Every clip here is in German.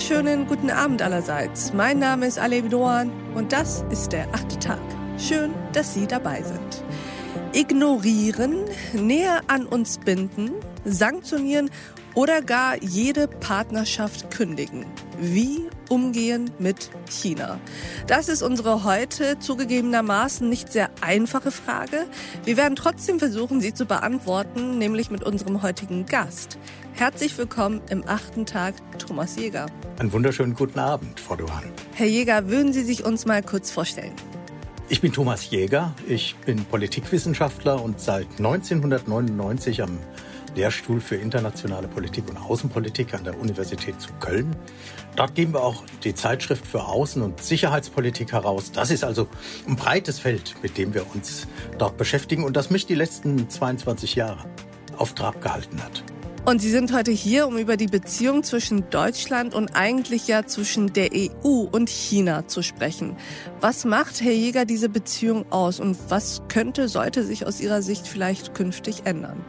wunderschönen guten Abend allerseits. Mein Name ist Alev Doan und das ist der achte Tag. Schön, dass Sie dabei sind. Ignorieren, näher an uns binden, sanktionieren oder gar jede Partnerschaft kündigen. Wie umgehen mit China? Das ist unsere heute zugegebenermaßen nicht sehr einfache Frage. Wir werden trotzdem versuchen, sie zu beantworten, nämlich mit unserem heutigen Gast. Herzlich willkommen im achten Tag, Thomas Jäger. Einen wunderschönen guten Abend, Frau Duhan. Herr Jäger, würden Sie sich uns mal kurz vorstellen? Ich bin Thomas Jäger, ich bin Politikwissenschaftler und seit 1999 am Lehrstuhl für internationale Politik und Außenpolitik an der Universität zu Köln. Dort geben wir auch die Zeitschrift für Außen- und Sicherheitspolitik heraus. Das ist also ein breites Feld, mit dem wir uns dort beschäftigen und das mich die letzten 22 Jahre auf Trab gehalten hat. Und Sie sind heute hier, um über die Beziehung zwischen Deutschland und eigentlich ja zwischen der EU und China zu sprechen. Was macht, Herr Jäger, diese Beziehung aus und was könnte, sollte sich aus Ihrer Sicht vielleicht künftig ändern?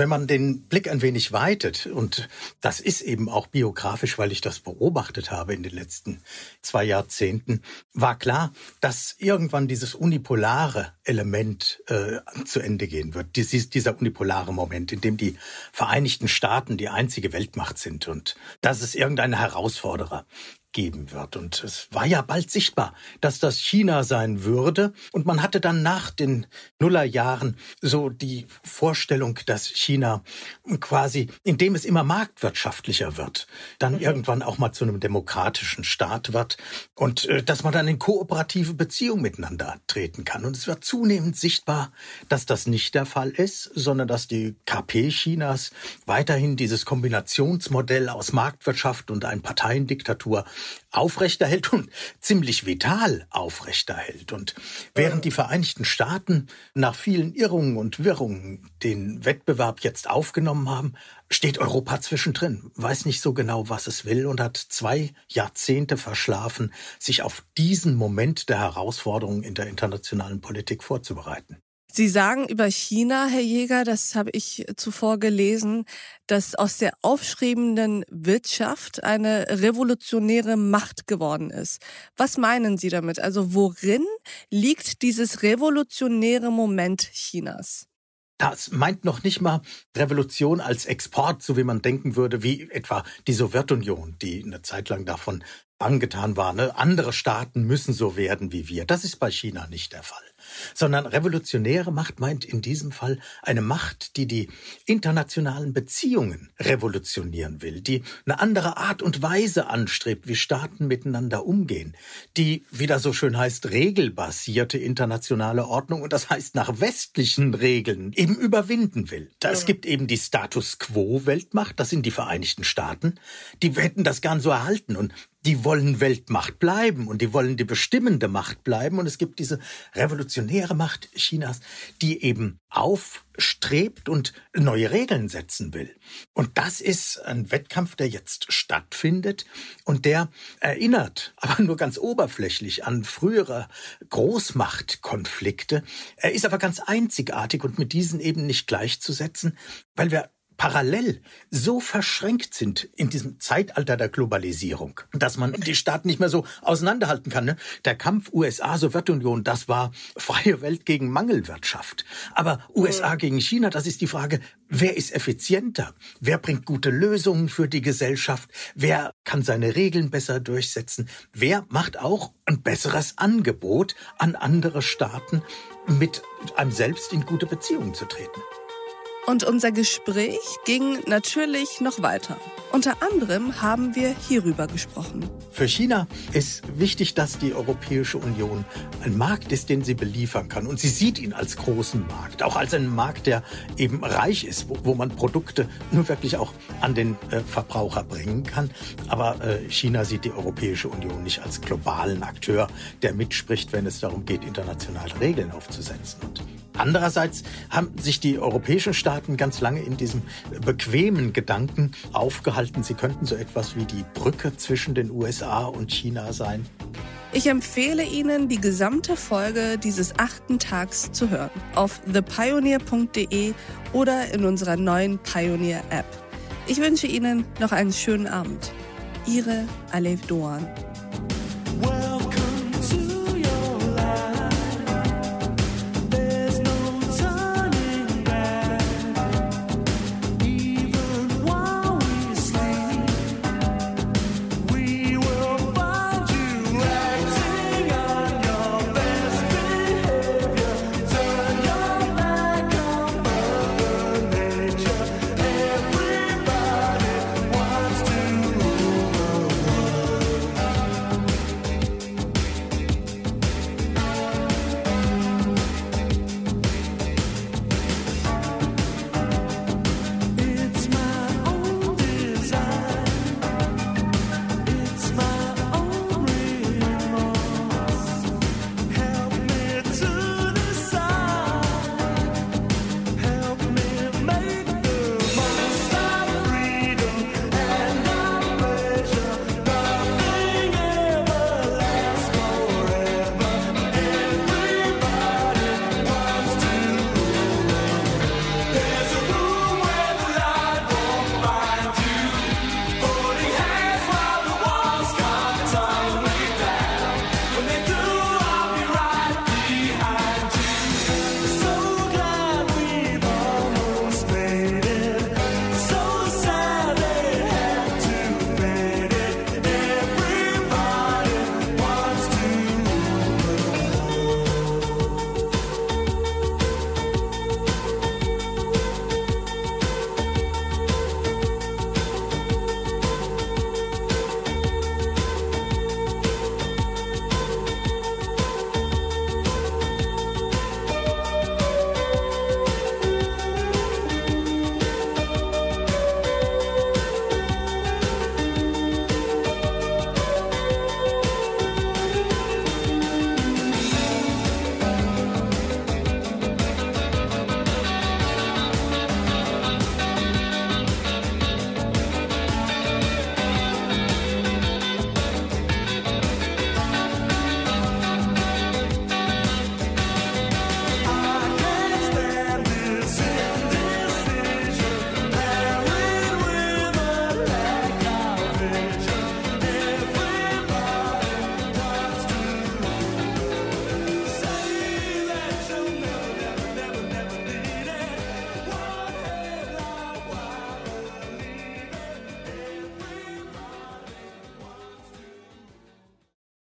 Wenn man den Blick ein wenig weitet, und das ist eben auch biografisch, weil ich das beobachtet habe in den letzten zwei Jahrzehnten, war klar, dass irgendwann dieses unipolare Element äh, zu Ende gehen wird. Dies, dieser unipolare Moment, in dem die Vereinigten Staaten die einzige Weltmacht sind und dass es irgendeine Herausforderer geben wird. Und es war ja bald sichtbar, dass das China sein würde. Und man hatte dann nach den Nullerjahren so die Vorstellung, dass China quasi, indem es immer marktwirtschaftlicher wird, dann mhm. irgendwann auch mal zu einem demokratischen Staat wird und äh, dass man dann in kooperative Beziehungen miteinander treten kann. Und es wird zunehmend sichtbar, dass das nicht der Fall ist, sondern dass die KP Chinas weiterhin dieses Kombinationsmodell aus Marktwirtschaft und ein Parteiendiktatur aufrechterhält und ziemlich vital aufrechterhält. Und während die Vereinigten Staaten nach vielen Irrungen und Wirrungen den Wettbewerb jetzt aufgenommen haben, steht Europa zwischendrin, weiß nicht so genau, was es will und hat zwei Jahrzehnte verschlafen, sich auf diesen Moment der Herausforderungen in der internationalen Politik vorzubereiten. Sie sagen über China, Herr Jäger, das habe ich zuvor gelesen, dass aus der aufschrebenden Wirtschaft eine revolutionäre Macht geworden ist. Was meinen Sie damit? Also worin liegt dieses revolutionäre Moment Chinas? Das meint noch nicht mal Revolution als Export, so wie man denken würde, wie etwa die Sowjetunion, die eine Zeit lang davon angetan war. Ne? Andere Staaten müssen so werden wie wir. Das ist bei China nicht der Fall sondern revolutionäre Macht meint in diesem Fall eine Macht, die die internationalen Beziehungen revolutionieren will, die eine andere Art und Weise anstrebt, wie Staaten miteinander umgehen, die, wie das so schön heißt, regelbasierte internationale Ordnung und das heißt nach westlichen Regeln eben überwinden will. Es gibt eben die Status quo Weltmacht, das sind die Vereinigten Staaten, die hätten das gern so erhalten und die wollen Weltmacht bleiben und die wollen die bestimmende Macht bleiben. Und es gibt diese revolutionäre Macht Chinas, die eben aufstrebt und neue Regeln setzen will. Und das ist ein Wettkampf, der jetzt stattfindet und der erinnert, aber nur ganz oberflächlich an frühere Großmachtkonflikte. Er ist aber ganz einzigartig und mit diesen eben nicht gleichzusetzen, weil wir parallel so verschränkt sind in diesem Zeitalter der Globalisierung, dass man die Staaten nicht mehr so auseinanderhalten kann. Ne? Der Kampf USA-Sowjetunion, das war freie Welt gegen Mangelwirtschaft. Aber USA gegen China, das ist die Frage, wer ist effizienter? Wer bringt gute Lösungen für die Gesellschaft? Wer kann seine Regeln besser durchsetzen? Wer macht auch ein besseres Angebot an andere Staaten, mit einem selbst in gute Beziehungen zu treten? Und unser Gespräch ging natürlich noch weiter. Unter anderem haben wir hierüber gesprochen. Für China ist wichtig, dass die Europäische Union ein Markt ist, den sie beliefern kann. Und sie sieht ihn als großen Markt, auch als einen Markt, der eben reich ist, wo, wo man Produkte nur wirklich auch an den äh, Verbraucher bringen kann. Aber äh, China sieht die Europäische Union nicht als globalen Akteur, der mitspricht, wenn es darum geht, internationale Regeln aufzusetzen. Und Andererseits haben sich die europäischen Staaten ganz lange in diesem bequemen Gedanken aufgehalten, sie könnten so etwas wie die Brücke zwischen den USA und China sein. Ich empfehle Ihnen, die gesamte Folge dieses achten Tags zu hören. Auf thepioneer.de oder in unserer neuen Pioneer App. Ich wünsche Ihnen noch einen schönen Abend. Ihre Alev Doan.